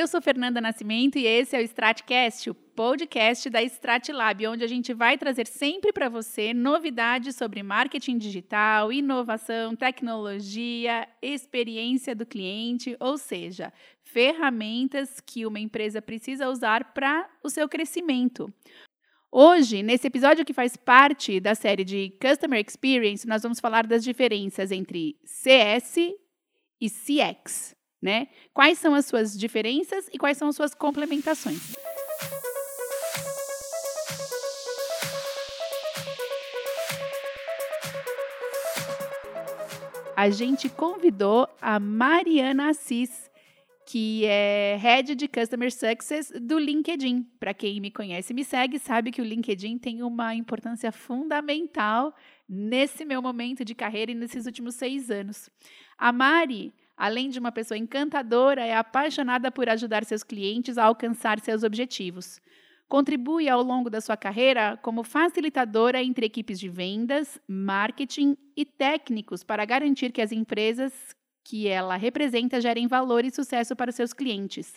eu sou Fernanda Nascimento e esse é o Stratcast, o podcast da Stratlab, onde a gente vai trazer sempre para você novidades sobre marketing digital, inovação, tecnologia, experiência do cliente, ou seja, ferramentas que uma empresa precisa usar para o seu crescimento. Hoje, nesse episódio que faz parte da série de Customer Experience, nós vamos falar das diferenças entre CS e CX, né? Quais são as suas diferenças e quais são as suas complementações? A gente convidou a Mariana Assis, que é Head de Customer Success do LinkedIn. Para quem me conhece e me segue, sabe que o LinkedIn tem uma importância fundamental nesse meu momento de carreira e nesses últimos seis anos. A Mari, além de uma pessoa encantadora, é apaixonada por ajudar seus clientes a alcançar seus objetivos. Contribui ao longo da sua carreira como facilitadora entre equipes de vendas, marketing e técnicos para garantir que as empresas que ela representa gerem valor e sucesso para seus clientes.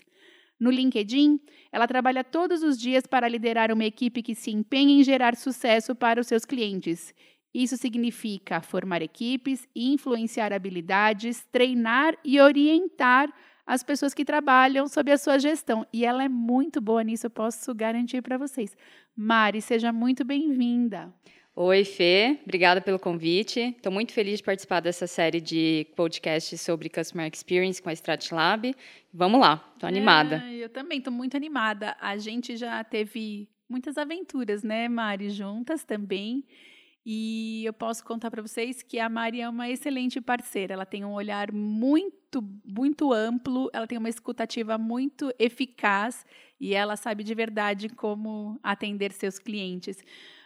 No LinkedIn, ela trabalha todos os dias para liderar uma equipe que se empenha em gerar sucesso para os seus clientes. Isso significa formar equipes, influenciar habilidades, treinar e orientar as pessoas que trabalham sob a sua gestão. E ela é muito boa nisso, eu posso garantir para vocês. Mari, seja muito bem-vinda. Oi, Fê, obrigada pelo convite. Estou muito feliz de participar dessa série de podcasts sobre Customer Experience com a Stratlab. Vamos lá, estou animada. É, eu também estou muito animada. A gente já teve muitas aventuras, né, Mari, juntas também. E eu posso contar para vocês que a Mari é uma excelente parceira. Ela tem um olhar muito, muito amplo, ela tem uma escutativa muito eficaz e ela sabe de verdade como atender seus clientes.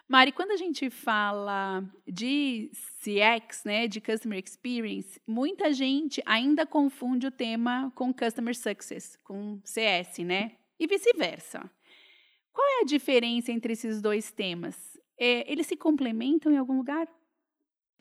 Mari, quando a gente fala de CX, né, de Customer Experience, muita gente ainda confunde o tema com Customer Success, com CS, né? E vice-versa. Qual é a diferença entre esses dois temas? É, eles se complementam em algum lugar?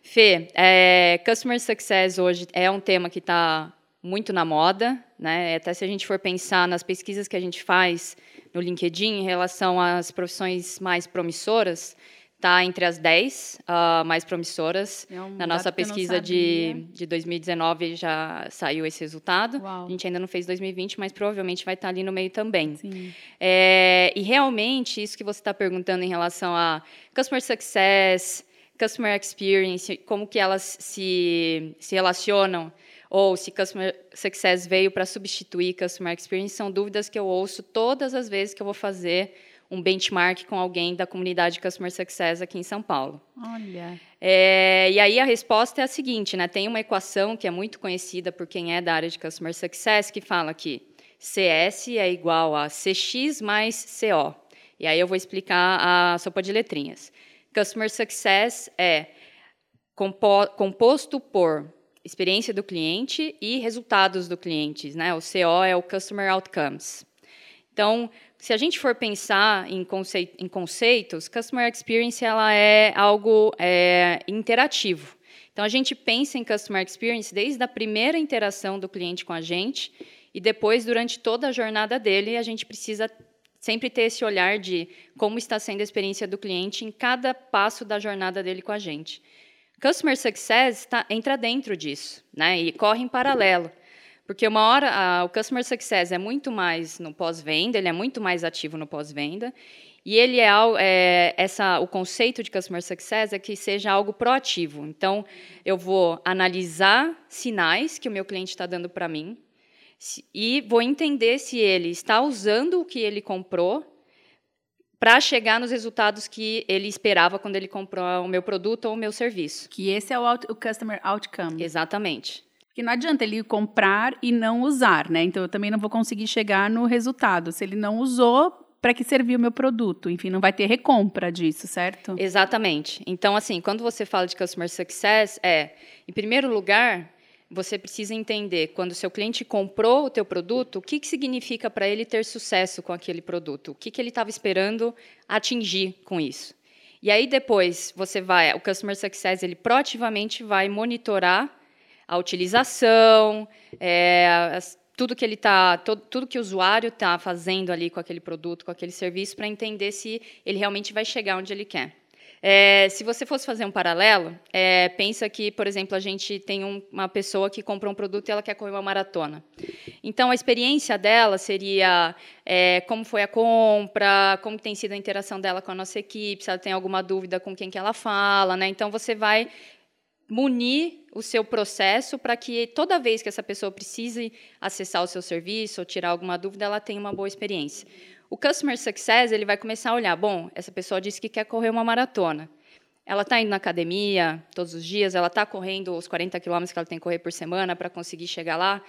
Fê, é, Customer Success hoje é um tema que está muito na moda, né? Até se a gente for pensar nas pesquisas que a gente faz no LinkedIn em relação às profissões mais promissoras, está entre as 10 uh, ah, mais promissoras. É um Na nossa pesquisa de, de 2019 já saiu esse resultado. Uau. A gente ainda não fez 2020, mas provavelmente vai estar tá ali no meio também. É, e realmente, isso que você está perguntando em relação a Customer Success, Customer Experience, como que elas se, se relacionam ou se Customer Success veio para substituir Customer Experience, são dúvidas que eu ouço todas as vezes que eu vou fazer um benchmark com alguém da comunidade Customer Success aqui em São Paulo. Olha. É, e aí a resposta é a seguinte, né? Tem uma equação que é muito conhecida por quem é da área de Customer Success que fala que CS é igual a CX mais CO. E aí eu vou explicar a sopa de letrinhas. Customer Success é composto por experiência do cliente e resultados do cliente, né? O CO é o Customer Outcomes. Então, se a gente for pensar em, conceito, em conceitos, Customer Experience ela é algo é, interativo. Então, a gente pensa em Customer Experience desde a primeira interação do cliente com a gente e depois, durante toda a jornada dele, a gente precisa sempre ter esse olhar de como está sendo a experiência do cliente em cada passo da jornada dele com a gente. Customer Success tá, entra dentro disso, né? E corre em paralelo. Porque uma hora a, o Customer Success é muito mais no pós-venda, ele é muito mais ativo no pós-venda. E ele é, é, essa, o conceito de Customer Success é que seja algo proativo. Então, eu vou analisar sinais que o meu cliente está dando para mim e vou entender se ele está usando o que ele comprou para chegar nos resultados que ele esperava quando ele comprou o meu produto ou o meu serviço. Que esse é o, out, o customer outcome. Exatamente. Porque não adianta ele comprar e não usar, né? Então eu também não vou conseguir chegar no resultado. Se ele não usou, para que serviu o meu produto? Enfim, não vai ter recompra disso, certo? Exatamente. Então, assim, quando você fala de customer success, é, em primeiro lugar, você precisa entender quando o seu cliente comprou o teu produto, o que, que significa para ele ter sucesso com aquele produto, o que, que ele estava esperando atingir com isso. E aí depois você vai, o customer success ele proativamente vai monitorar a utilização, é, tudo que ele tá, tudo que o usuário está fazendo ali com aquele produto, com aquele serviço, para entender se ele realmente vai chegar onde ele quer. É, se você fosse fazer um paralelo, é, pensa que, por exemplo, a gente tem um, uma pessoa que compra um produto e ela quer correr uma maratona. Então, a experiência dela seria é, como foi a compra, como tem sido a interação dela com a nossa equipe, se ela tem alguma dúvida com quem que ela fala. Né? Então, você vai munir o seu processo para que toda vez que essa pessoa precise acessar o seu serviço ou tirar alguma dúvida, ela tenha uma boa experiência. O Customer Success ele vai começar a olhar, bom, essa pessoa disse que quer correr uma maratona. Ela está indo na academia todos os dias, ela está correndo os 40 quilômetros que ela tem que correr por semana para conseguir chegar lá.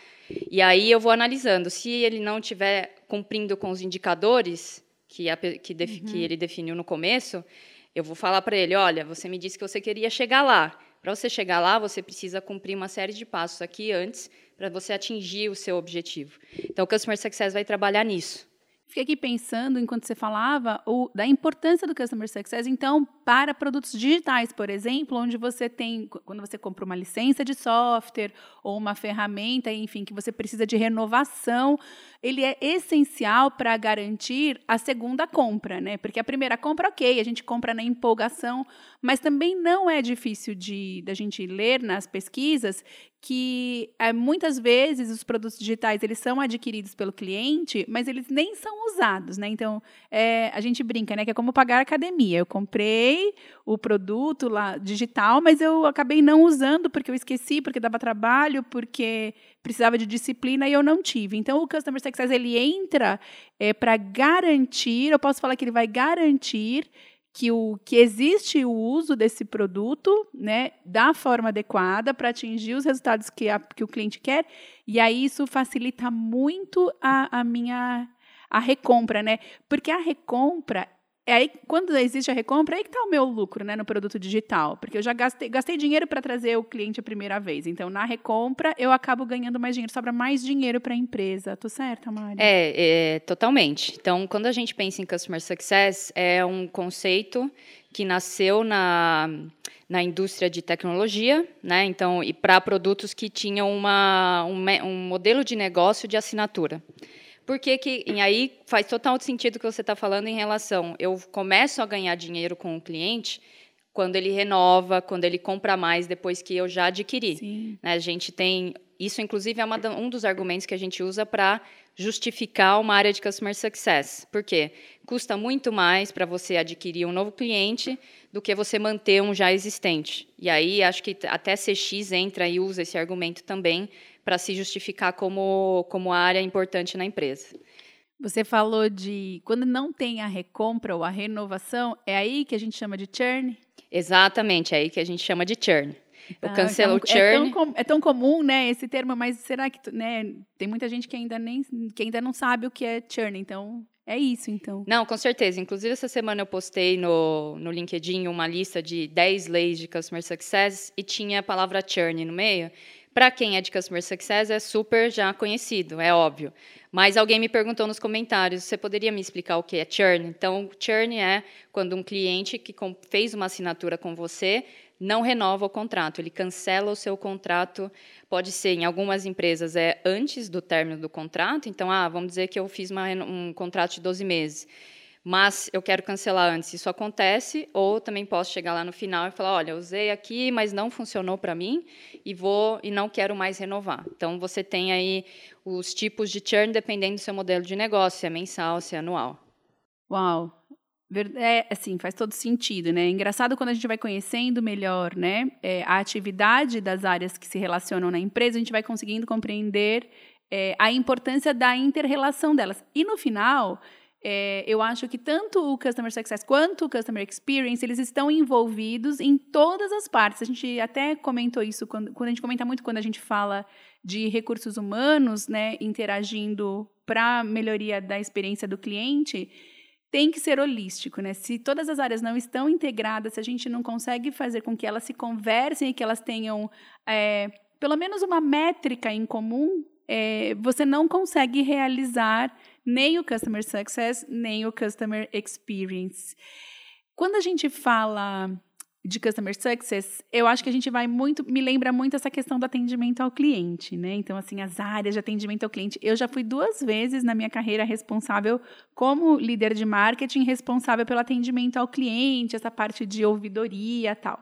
E aí eu vou analisando. Se ele não estiver cumprindo com os indicadores que, a, que, def, uhum. que ele definiu no começo, eu vou falar para ele: olha, você me disse que você queria chegar lá. Para você chegar lá, você precisa cumprir uma série de passos aqui antes para você atingir o seu objetivo. Então, o Customer Success vai trabalhar nisso. Fiquei aqui pensando, enquanto você falava, o, da importância do Customer Success, então, para produtos digitais, por exemplo, onde você tem, quando você compra uma licença de software ou uma ferramenta, enfim, que você precisa de renovação, ele é essencial para garantir a segunda compra, né? Porque a primeira compra, ok, a gente compra na empolgação, mas também não é difícil de da gente ler nas pesquisas que é, muitas vezes os produtos digitais eles são adquiridos pelo cliente, mas eles nem são usados, né? Então é, a gente brinca, né? Que é como pagar academia. Eu comprei o produto lá digital, mas eu acabei não usando porque eu esqueci, porque dava trabalho, porque precisava de disciplina e eu não tive. Então o customer success ele entra é, para garantir, eu posso falar que ele vai garantir que, o, que existe o uso desse produto né, da forma adequada para atingir os resultados que, a, que o cliente quer, e aí isso facilita muito a, a minha a recompra, né? Porque a recompra é aí, quando existe a recompra, é aí que está o meu lucro né, no produto digital. Porque eu já gastei, gastei dinheiro para trazer o cliente a primeira vez. Então, na recompra, eu acabo ganhando mais dinheiro, sobra mais dinheiro para a empresa. Tô certa, Mari? É, é, totalmente. Então, quando a gente pensa em Customer Success, é um conceito que nasceu na, na indústria de tecnologia, né? Então, e para produtos que tinham uma, um, um modelo de negócio de assinatura. Porque que, e aí faz total sentido o que você está falando em relação. Eu começo a ganhar dinheiro com o cliente quando ele renova, quando ele compra mais depois que eu já adquiri. Né? A gente tem. Isso, inclusive, é uma, um dos argumentos que a gente usa para justificar uma área de customer success. Por quê? Custa muito mais para você adquirir um novo cliente do que você manter um já existente. E aí acho que até CX entra e usa esse argumento também para se justificar como, como área importante na empresa. Você falou de quando não tem a recompra ou a renovação, é aí que a gente chama de churn? Exatamente, é aí que a gente chama de churn. Tá, cancelo então, churn. É tão, é tão, comum, né, esse termo, mas será que, né, tem muita gente que ainda nem que ainda não sabe o que é churn, então é isso, então. Não, com certeza. Inclusive, essa semana eu postei no, no LinkedIn uma lista de 10 leis de Customer Success e tinha a palavra churn no meio. Para quem é de Customer Success, é super já conhecido, é óbvio. Mas alguém me perguntou nos comentários, você poderia me explicar o que é churn? Então, churn é quando um cliente que fez uma assinatura com você não renova o contrato, ele cancela o seu contrato. Pode ser, em algumas empresas, é antes do término do contrato. Então, ah, vamos dizer que eu fiz uma, um contrato de 12 meses mas eu quero cancelar antes. Isso acontece, ou também posso chegar lá no final e falar, olha, usei aqui, mas não funcionou para mim e vou e não quero mais renovar. Então você tem aí os tipos de churn dependendo do seu modelo de negócio, se é mensal, se é anual. Uau. É, assim, faz todo sentido, né? Engraçado quando a gente vai conhecendo melhor, né, é, a atividade das áreas que se relacionam na empresa, a gente vai conseguindo compreender é, a importância da inter-relação delas. E no final, é, eu acho que tanto o Customer Success quanto o Customer Experience, eles estão envolvidos em todas as partes. A gente até comentou isso quando, quando a gente comenta muito quando a gente fala de recursos humanos, né, interagindo para melhoria da experiência do cliente, tem que ser holístico, né? Se todas as áreas não estão integradas, se a gente não consegue fazer com que elas se conversem e que elas tenham é, pelo menos uma métrica em comum, é, você não consegue realizar nem o Customer Success, nem o Customer Experience. Quando a gente fala de customer success, eu acho que a gente vai muito, me lembra muito essa questão do atendimento ao cliente, né? Então, assim, as áreas de atendimento ao cliente. Eu já fui duas vezes na minha carreira responsável como líder de marketing, responsável pelo atendimento ao cliente, essa parte de ouvidoria tal.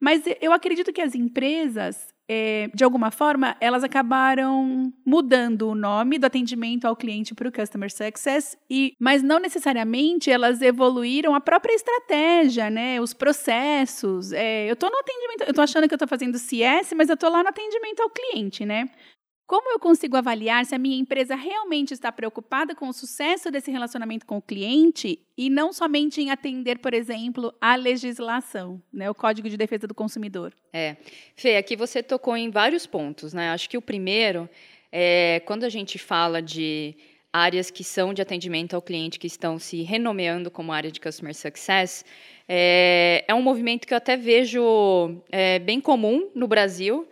Mas eu acredito que as empresas, é, de alguma forma, elas acabaram mudando o nome do atendimento ao cliente para o Customer Success, e, mas não necessariamente elas evoluíram a própria estratégia, né? Os processos. É, eu estou no atendimento, eu estou achando que eu estou fazendo CS, mas eu estou lá no atendimento ao cliente, né? Como eu consigo avaliar se a minha empresa realmente está preocupada com o sucesso desse relacionamento com o cliente e não somente em atender, por exemplo, a legislação, né, o Código de Defesa do Consumidor? É. Fê, aqui você tocou em vários pontos. Né? Acho que o primeiro é quando a gente fala de áreas que são de atendimento ao cliente, que estão se renomeando como área de Customer Success, é, é um movimento que eu até vejo é, bem comum no Brasil,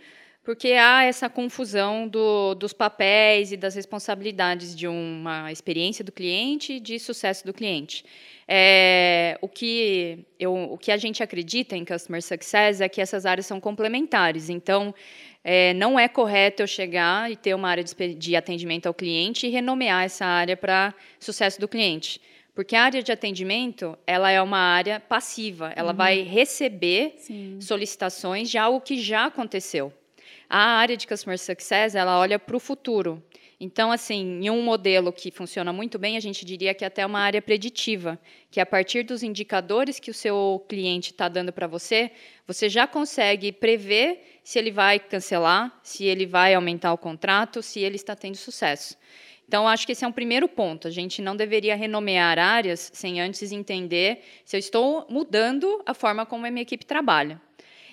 porque há essa confusão do, dos papéis e das responsabilidades de uma experiência do cliente e de sucesso do cliente. É, o, que eu, o que a gente acredita em Customer Success é que essas áreas são complementares. Então, é, não é correto eu chegar e ter uma área de, de atendimento ao cliente e renomear essa área para sucesso do cliente. Porque a área de atendimento, ela é uma área passiva, ela uhum. vai receber Sim. solicitações de algo que já aconteceu. A área de Customer Success, ela olha para o futuro. Então, assim, em um modelo que funciona muito bem, a gente diria que é até uma área preditiva, que a partir dos indicadores que o seu cliente está dando para você, você já consegue prever se ele vai cancelar, se ele vai aumentar o contrato, se ele está tendo sucesso. Então, acho que esse é um primeiro ponto. A gente não deveria renomear áreas sem antes entender se eu estou mudando a forma como a minha equipe trabalha.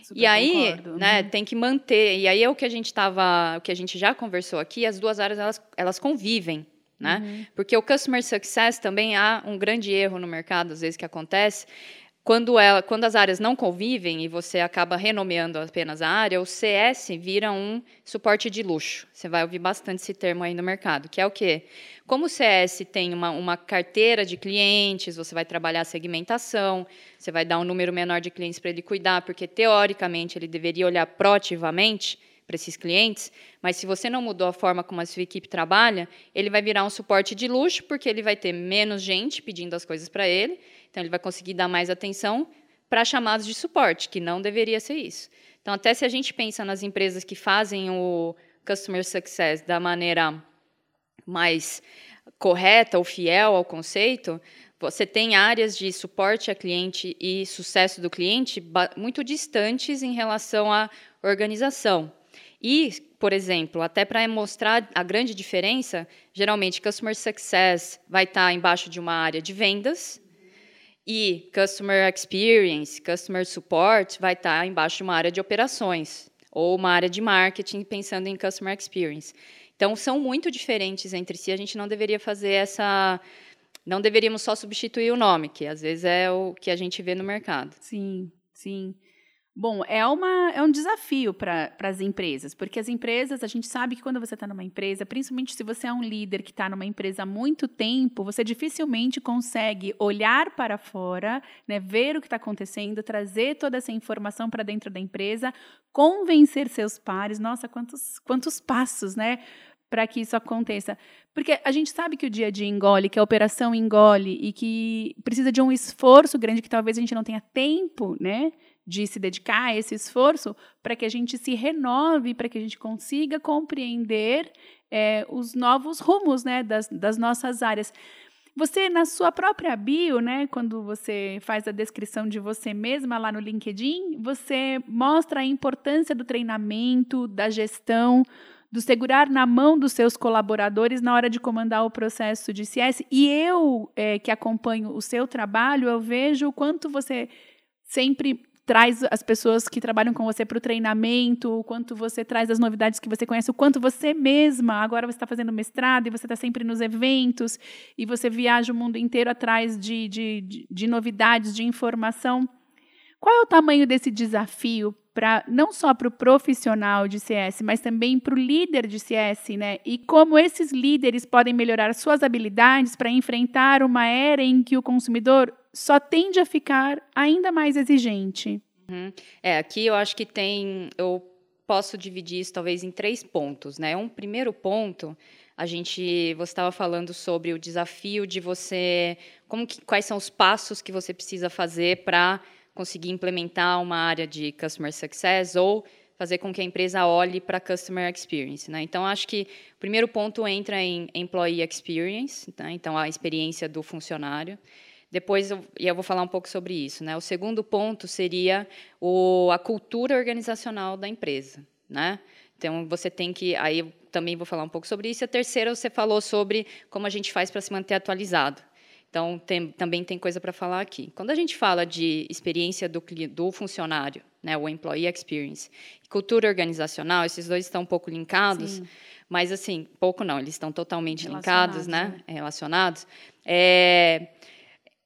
Super e aí, concordo. né, Uhum. tem que manter. E aí é o que a gente estava, o que a gente já conversou aqui, as duas áreas elas, elas convivem, né? Uhum. Porque o customer success também há um grande erro no mercado às vezes que acontece. Quando, ela, quando as áreas não convivem e você acaba renomeando apenas a área, o CS vira um suporte de luxo. Você vai ouvir bastante esse termo aí no mercado, que é o quê? Como o CS tem uma, uma carteira de clientes, você vai trabalhar a segmentação, você vai dar um número menor de clientes para ele cuidar, porque teoricamente ele deveria olhar proativamente para esses clientes, mas se você não mudou a forma como a sua equipe trabalha, ele vai virar um suporte de luxo, porque ele vai ter menos gente pedindo as coisas para ele, então ele vai conseguir dar mais atenção para chamados de suporte, que não deveria ser isso. Então, até se a gente pensa nas empresas que fazem o customer success da maneira mais correta ou fiel ao conceito, você tem áreas de suporte a cliente e sucesso do cliente muito distantes em relação à organização. E, por exemplo, até para mostrar a grande diferença, geralmente Customer Success vai estar embaixo de uma área de vendas e Customer Experience, Customer Support vai estar embaixo de uma área de operações ou uma área de marketing pensando em Customer Experience. Então, são muito diferentes entre si. A gente não deveria fazer essa. Não deveríamos só substituir o nome, que às vezes é o que a gente vê no mercado. Sim, sim. Bom, é, uma, é um desafio para as empresas, porque as empresas, a gente sabe que quando você está numa empresa, principalmente se você é um líder que está numa empresa há muito tempo, você dificilmente consegue olhar para fora, né, ver o que está acontecendo, trazer toda essa informação para dentro da empresa, convencer seus pares. Nossa, quantos, quantos passos, né? Para que isso aconteça. Porque a gente sabe que o dia a dia engole, que a operação engole e que precisa de um esforço grande que talvez a gente não tenha tempo, né? De se dedicar a esse esforço para que a gente se renove, para que a gente consiga compreender é, os novos rumos né, das, das nossas áreas. Você, na sua própria bio, né, quando você faz a descrição de você mesma lá no LinkedIn, você mostra a importância do treinamento, da gestão, do segurar na mão dos seus colaboradores na hora de comandar o processo de CS. E eu, é, que acompanho o seu trabalho, eu vejo o quanto você sempre traz as pessoas que trabalham com você para o treinamento, o quanto você traz as novidades que você conhece, o quanto você mesma, agora você está fazendo mestrado e você está sempre nos eventos e você viaja o mundo inteiro atrás de, de, de, de novidades, de informação. Qual é o tamanho desse desafio para não só para o profissional de CS, mas também para o líder de CS, né? E como esses líderes podem melhorar suas habilidades para enfrentar uma era em que o consumidor só tende a ficar ainda mais exigente. Uhum. É, aqui eu acho que tem, eu posso dividir isso talvez em três pontos, né? Um primeiro ponto, a gente, você estava falando sobre o desafio de você, como que, quais são os passos que você precisa fazer para conseguir implementar uma área de customer success ou fazer com que a empresa olhe para customer experience. Né? Então, acho que o primeiro ponto entra em employee experience, tá? então a experiência do funcionário. Depois eu, eu vou falar um pouco sobre isso. Né? O segundo ponto seria o, a cultura organizacional da empresa. Né? Então, você tem que. Aí eu também vou falar um pouco sobre isso. E a terceira, você falou sobre como a gente faz para se manter atualizado. Então, tem, também tem coisa para falar aqui. Quando a gente fala de experiência do, do funcionário, né, o employee experience, e cultura organizacional, esses dois estão um pouco linkados, Sim. mas assim, pouco não, eles estão totalmente linkados, né, né? relacionados. É,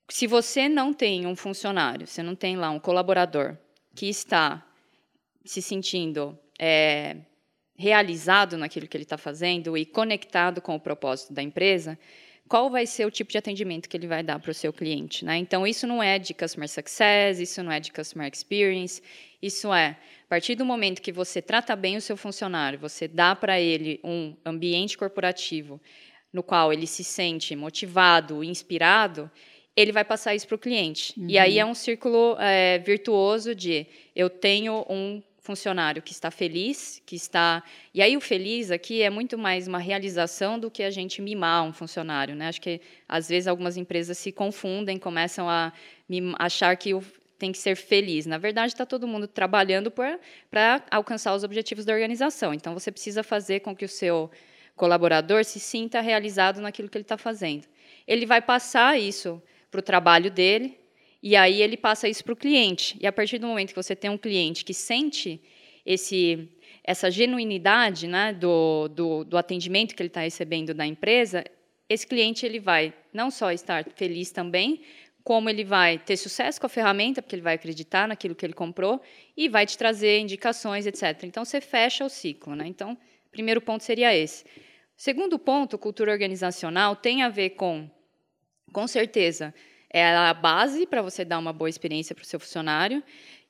se você não tem um funcionário, você não tem lá um colaborador que está se sentindo é, realizado naquilo que ele está fazendo e conectado com o propósito da empresa, qual vai ser o tipo de atendimento que ele vai dar para o seu cliente. Né? Então, isso não é de customer success, isso não é de customer experience, isso é, a partir do momento que você trata bem o seu funcionário, você dá para ele um ambiente corporativo no qual ele se sente motivado, inspirado, ele vai passar isso para o cliente. Uhum. E aí uhum. é um círculo é, virtuoso de eu tenho um funcionário que está feliz, que está. E aí o feliz aqui é muito mais uma realização do que a gente mimar um funcionário, né? Acho que às vezes algumas empresas se confundem, começam a achar que tem que ser feliz. Na verdade, está todo mundo trabalhando para alcançar os objetivos da organização. Então, você precisa fazer com que o seu colaborador se sinta realizado naquilo que ele está fazendo. Ele vai passar isso para o trabalho dele, e aí ele passa isso para o cliente. E a partir do momento que você tem um cliente que sente esse, essa genuinidade né, do, do, do atendimento que ele está recebendo da empresa, esse cliente ele vai não só estar feliz também, como ele vai ter sucesso com a ferramenta, porque ele vai acreditar naquilo que ele comprou e vai te trazer indicações, etc. Então você fecha o ciclo, né? Então, primeiro ponto seria esse. Segundo ponto, cultura organizacional tem a ver com, com certeza, é a base para você dar uma boa experiência para o seu funcionário.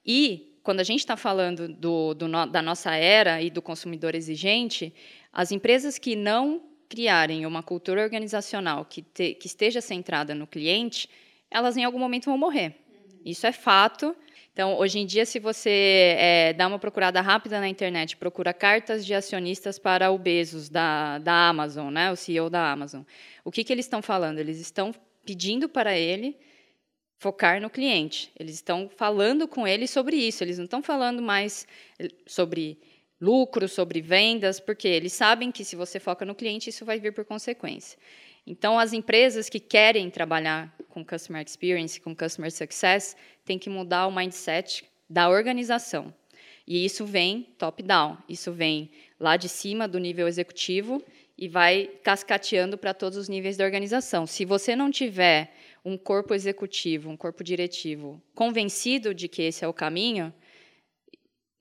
E, quando a gente está falando do, do, da nossa era e do consumidor exigente, as empresas que não criarem uma cultura organizacional que, te, que esteja centrada no cliente, elas em algum momento vão morrer. Isso é fato. Então, hoje em dia, se você é, dá uma procurada rápida na internet, procura cartas de acionistas para o Bezos da, da Amazon, né, o CEO da Amazon, o que, que eles estão falando? Eles estão pedindo para ele focar no cliente. Eles estão falando com ele sobre isso. Eles não estão falando mais eh, sobre lucro, sobre vendas, porque eles sabem que se você foca no cliente, isso vai vir por consequência. Então, as empresas que querem trabalhar com customer experience, com customer success, têm que mudar o mindset da organização. E isso vem top-down, isso vem lá de cima do nível executivo e vai cascateando para todos os níveis da organização. Se você não tiver um corpo executivo, um corpo diretivo convencido de que esse é o caminho,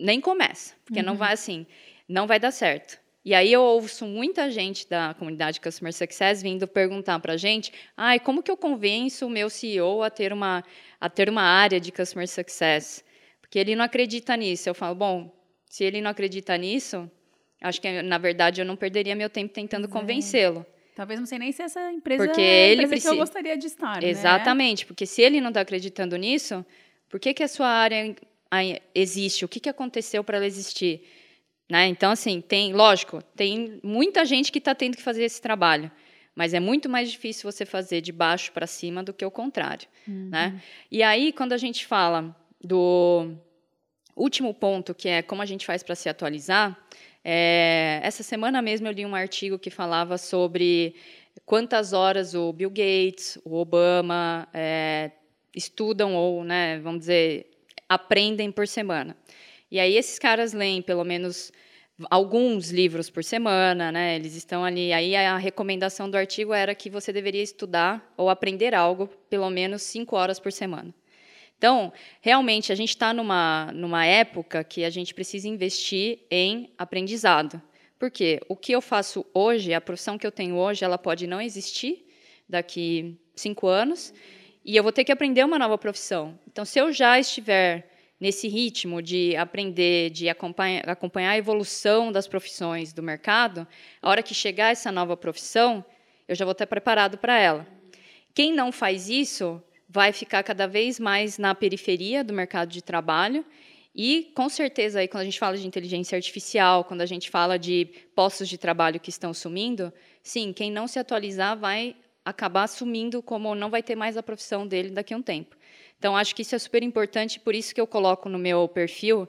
nem começa, porque uhum. não vai assim, não vai dar certo. E aí eu ouço muita gente da comunidade Customer Success vindo perguntar para a gente, ai, como que eu convenço o meu CEO a ter uma a ter uma área de Customer Success? Porque ele não acredita nisso. Eu falo, bom, se ele não acredita nisso, Acho que, na verdade, eu não perderia meu tempo tentando é. convencê-lo. Talvez não sei nem se essa empresa porque é a ele precisa... que eu gostaria de estar. Né? Exatamente, né? porque se ele não está acreditando nisso, por que, que a sua área existe? O que, que aconteceu para ela existir? Né? Então, assim, tem, lógico, tem muita gente que está tendo que fazer esse trabalho, mas é muito mais difícil você fazer de baixo para cima do que o contrário. Uhum. Né? E aí, quando a gente fala do último ponto, que é como a gente faz para se atualizar, é, essa semana mesmo eu li um artigo que falava sobre quantas horas o Bill Gates, o Obama é, estudam ou, né, vamos dizer, aprendem por semana. E aí esses caras leem pelo menos alguns livros por semana, né? Eles estão ali. Aí a recomendação do artigo era que você deveria estudar ou aprender algo pelo menos cinco horas por semana. Então, realmente, a gente está numa, numa época que a gente precisa investir em aprendizado. Porque o que eu faço hoje, a profissão que eu tenho hoje, ela pode não existir daqui cinco anos, e eu vou ter que aprender uma nova profissão. Então, se eu já estiver nesse ritmo de aprender, de acompanhar, acompanhar a evolução das profissões do mercado, a hora que chegar essa nova profissão, eu já vou estar preparado para ela. Quem não faz isso vai ficar cada vez mais na periferia do mercado de trabalho e, com certeza, aí, quando a gente fala de inteligência artificial, quando a gente fala de postos de trabalho que estão sumindo, sim, quem não se atualizar vai acabar sumindo, como não vai ter mais a profissão dele daqui a um tempo. Então, acho que isso é super importante, por isso que eu coloco no meu perfil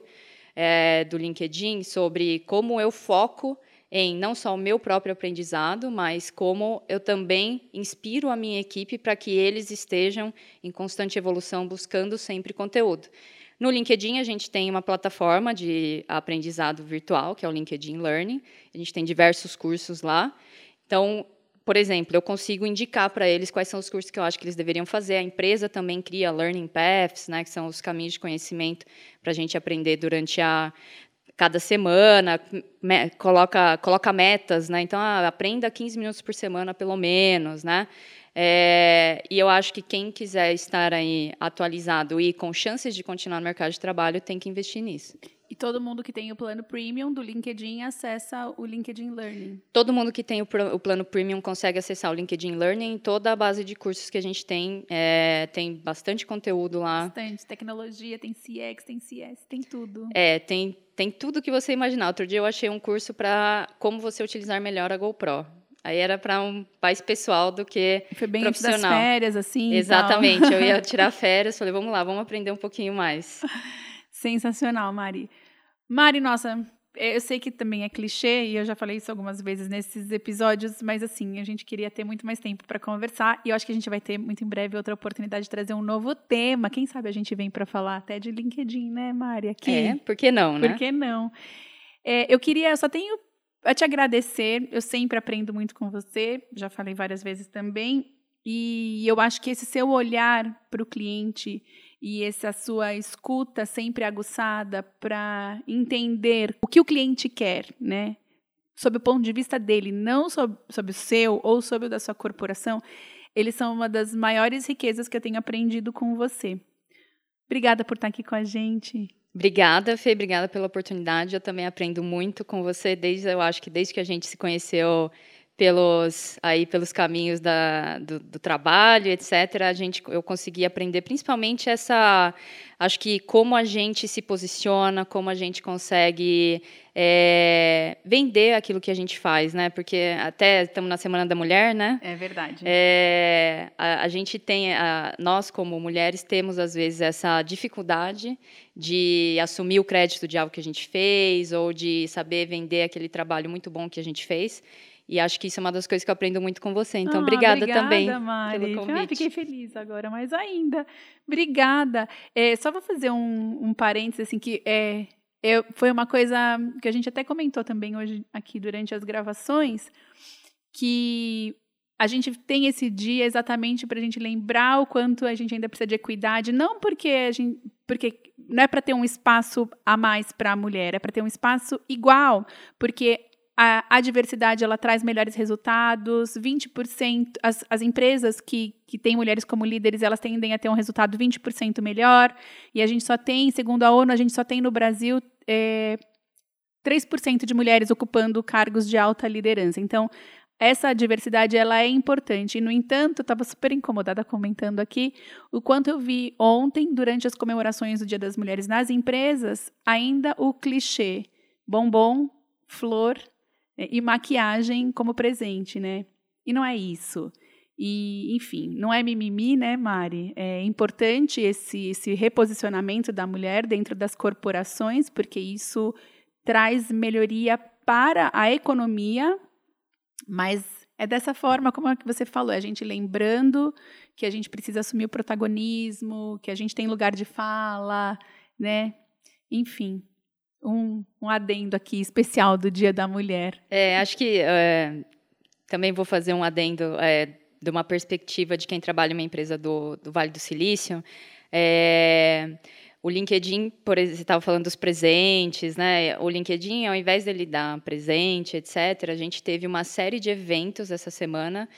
é, do LinkedIn sobre como eu foco em não só o meu próprio aprendizado, mas como eu também inspiro a minha equipe para que eles estejam em constante evolução, buscando sempre conteúdo. No LinkedIn, a gente tem uma plataforma de aprendizado virtual, que é o LinkedIn Learning. A gente tem diversos cursos lá. Então, por exemplo, eu consigo indicar para eles quais são os cursos que eu acho que eles deveriam fazer. A empresa também cria learning paths, né, que são os caminhos de conhecimento para a gente aprender durante a cada semana, me, coloca coloca metas, né? Então, ah, aprenda 15 minutos por semana pelo menos, né? É, e eu acho que quem quiser estar aí atualizado e com chances de continuar no mercado de trabalho tem que investir nisso. E todo mundo que tem o plano premium do LinkedIn acessa o LinkedIn Learning. Todo mundo que tem o, o plano premium consegue acessar o LinkedIn Learning. Toda a base de cursos que a gente tem é, tem bastante conteúdo lá. Bastante. Tecnologia, tem CX, tem CS, tem tudo. É, tem, tem tudo que você imaginar. Outro dia eu achei um curso para como você utilizar melhor a GoPro. Aí era para um mais pessoal do que Foi bem profissional. Antes das férias, assim. Exatamente. eu ia tirar férias, falei, vamos lá, vamos aprender um pouquinho mais. Sensacional, Mari. Mari, nossa, eu sei que também é clichê e eu já falei isso algumas vezes nesses episódios, mas assim, a gente queria ter muito mais tempo para conversar e eu acho que a gente vai ter muito em breve outra oportunidade de trazer um novo tema. Quem sabe a gente vem para falar até de LinkedIn, né, Mari? Aqui. É, por que não, né? Por que não? É, eu queria, eu só tenho a te agradecer. Eu sempre aprendo muito com você, já falei várias vezes também, e eu acho que esse seu olhar para o cliente e essa sua escuta sempre aguçada para entender o que o cliente quer, né? Sob o ponto de vista dele, não sob, sob o seu ou sob o da sua corporação, eles são uma das maiores riquezas que eu tenho aprendido com você. Obrigada por estar aqui com a gente. Obrigada, Fê, obrigada pela oportunidade. Eu também aprendo muito com você desde eu acho que desde que a gente se conheceu pelos aí pelos caminhos da, do, do, trabalho, etc. A gente eu consegui aprender principalmente essa acho que como a gente se posiciona, como a gente consegue é, vender aquilo que a gente faz, né? Porque até estamos na Semana da Mulher, né? É verdade. É, a, a, gente tem, a, nós como mulheres temos às vezes essa dificuldade de assumir o crédito de algo que a gente fez ou de saber vender aquele trabalho muito bom que a gente fez. E acho que isso é uma das coisas que eu aprendo muito com você. Então, ah, obrigada, obrigada, também Mari. pelo convite. Ah, fiquei feliz agora, mais ainda. Obrigada. É, só vou fazer um, um parênteses, assim, que é, é, foi uma coisa que a gente até comentou também hoje aqui durante as gravações, que a gente tem esse dia exatamente para a gente lembrar o quanto a gente ainda precisa de equidade, não porque a gente, porque não é para ter um espaço a mais para a mulher, é para ter um espaço igual, porque a, a, diversidade ela traz melhores resultados, 20%, as, as empresas que, que têm mulheres como líderes, elas tendem a ter um resultado 20% melhor, e a gente só tem, segundo a ONU, a gente só tem no Brasil é, 3% de mulheres ocupando cargos de alta liderança. Então, essa diversidade ela é importante. E, no entanto, estava super incomodada comentando aqui o quanto eu vi ontem, durante as comemorações do Dia das Mulheres nas empresas, ainda o clichê bombom, flor e maquiagem como presente, né? E não é isso. E, enfim, não é mimimi, né, Mari? É importante esse, esse reposicionamento da mulher dentro das corporações, porque isso traz melhoria para a economia, mas é dessa forma, como é que você falou, é a gente lembrando que a gente precisa assumir o protagonismo, que a gente tem lugar de fala, né? Enfim, um, um adendo aqui especial do Dia da Mulher. É, acho que é, também vou fazer um adendo é, de uma perspectiva de quem trabalha em uma empresa do, do Vale do Silício. É, o LinkedIn, por exemplo, você estava falando dos presentes, né? O LinkedIn, ao invés dele dar presente, etc., a gente teve uma série de eventos essa semana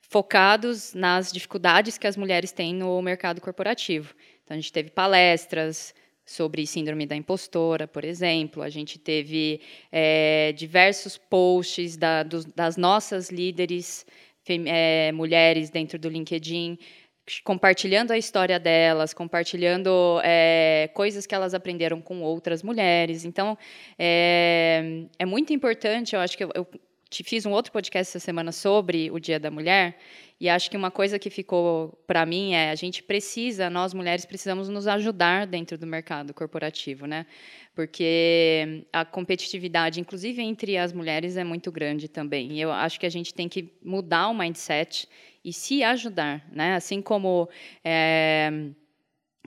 focados nas dificuldades que as mulheres têm no mercado corporativo. Então, a gente teve palestras, sobre síndrome da impostora, por exemplo. A gente teve é, diversos posts da, das nossas líderes é, mulheres dentro do LinkedIn compartilhando a história delas, compartilhando é, coisas que elas aprenderam com outras mulheres. Então, é, é muito importante, eu acho que eu, eu te fiz um outro podcast essa semana sobre o Dia da Mulher, e acho que uma coisa que ficou para mim é a gente precisa, nós mulheres precisamos nos ajudar dentro do mercado corporativo, né? Porque a competitividade, inclusive entre as mulheres, é muito grande também. E eu acho que a gente tem que mudar o mindset e se ajudar, né? Assim como é,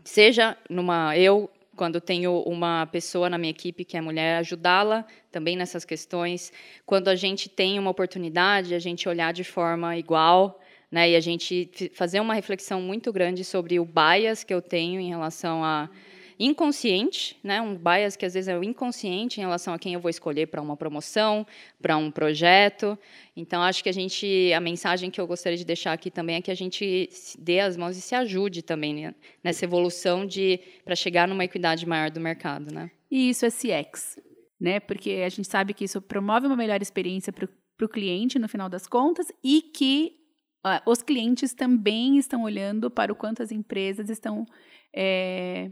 seja numa eu quando tenho uma pessoa na minha equipe que é mulher, ajudá-la também nessas questões. Quando a gente tem uma oportunidade, a gente olhar de forma igual, né? E a gente fazer uma reflexão muito grande sobre o bias que eu tenho em relação a inconsciente, né? Um bias que às vezes é inconsciente em relação a quem eu vou escolher para uma promoção, para um projeto. Então acho que a gente, a mensagem que eu gostaria de deixar aqui também é que a gente dê as mãos e se ajude também né? nessa evolução de para chegar numa equidade maior do mercado, né? E isso é CX, né? Porque a gente sabe que isso promove uma melhor experiência para o cliente no final das contas e que os clientes também estão olhando para o quanto as empresas estão é,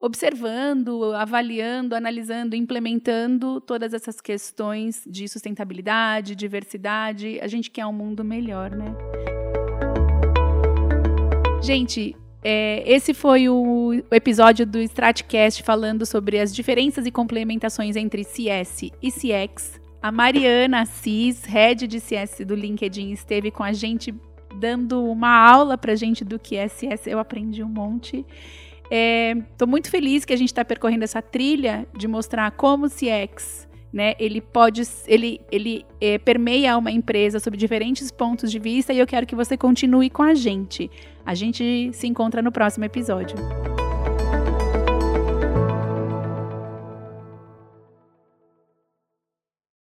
observando, avaliando, analisando, implementando todas essas questões de sustentabilidade, diversidade. A gente quer um mundo melhor, né? Gente, é, esse foi o episódio do Stratcast falando sobre as diferenças e complementações entre CS e CX. A Mariana Assis, head de CS do LinkedIn, esteve com a gente dando uma aula pra gente do que é CS. Eu aprendi um monte. Estou é, muito feliz que a gente está percorrendo essa trilha de mostrar como o CX, né, ele pode, ele, ele é, permeia uma empresa sob diferentes pontos de vista e eu quero que você continue com a gente. A gente se encontra no próximo episódio.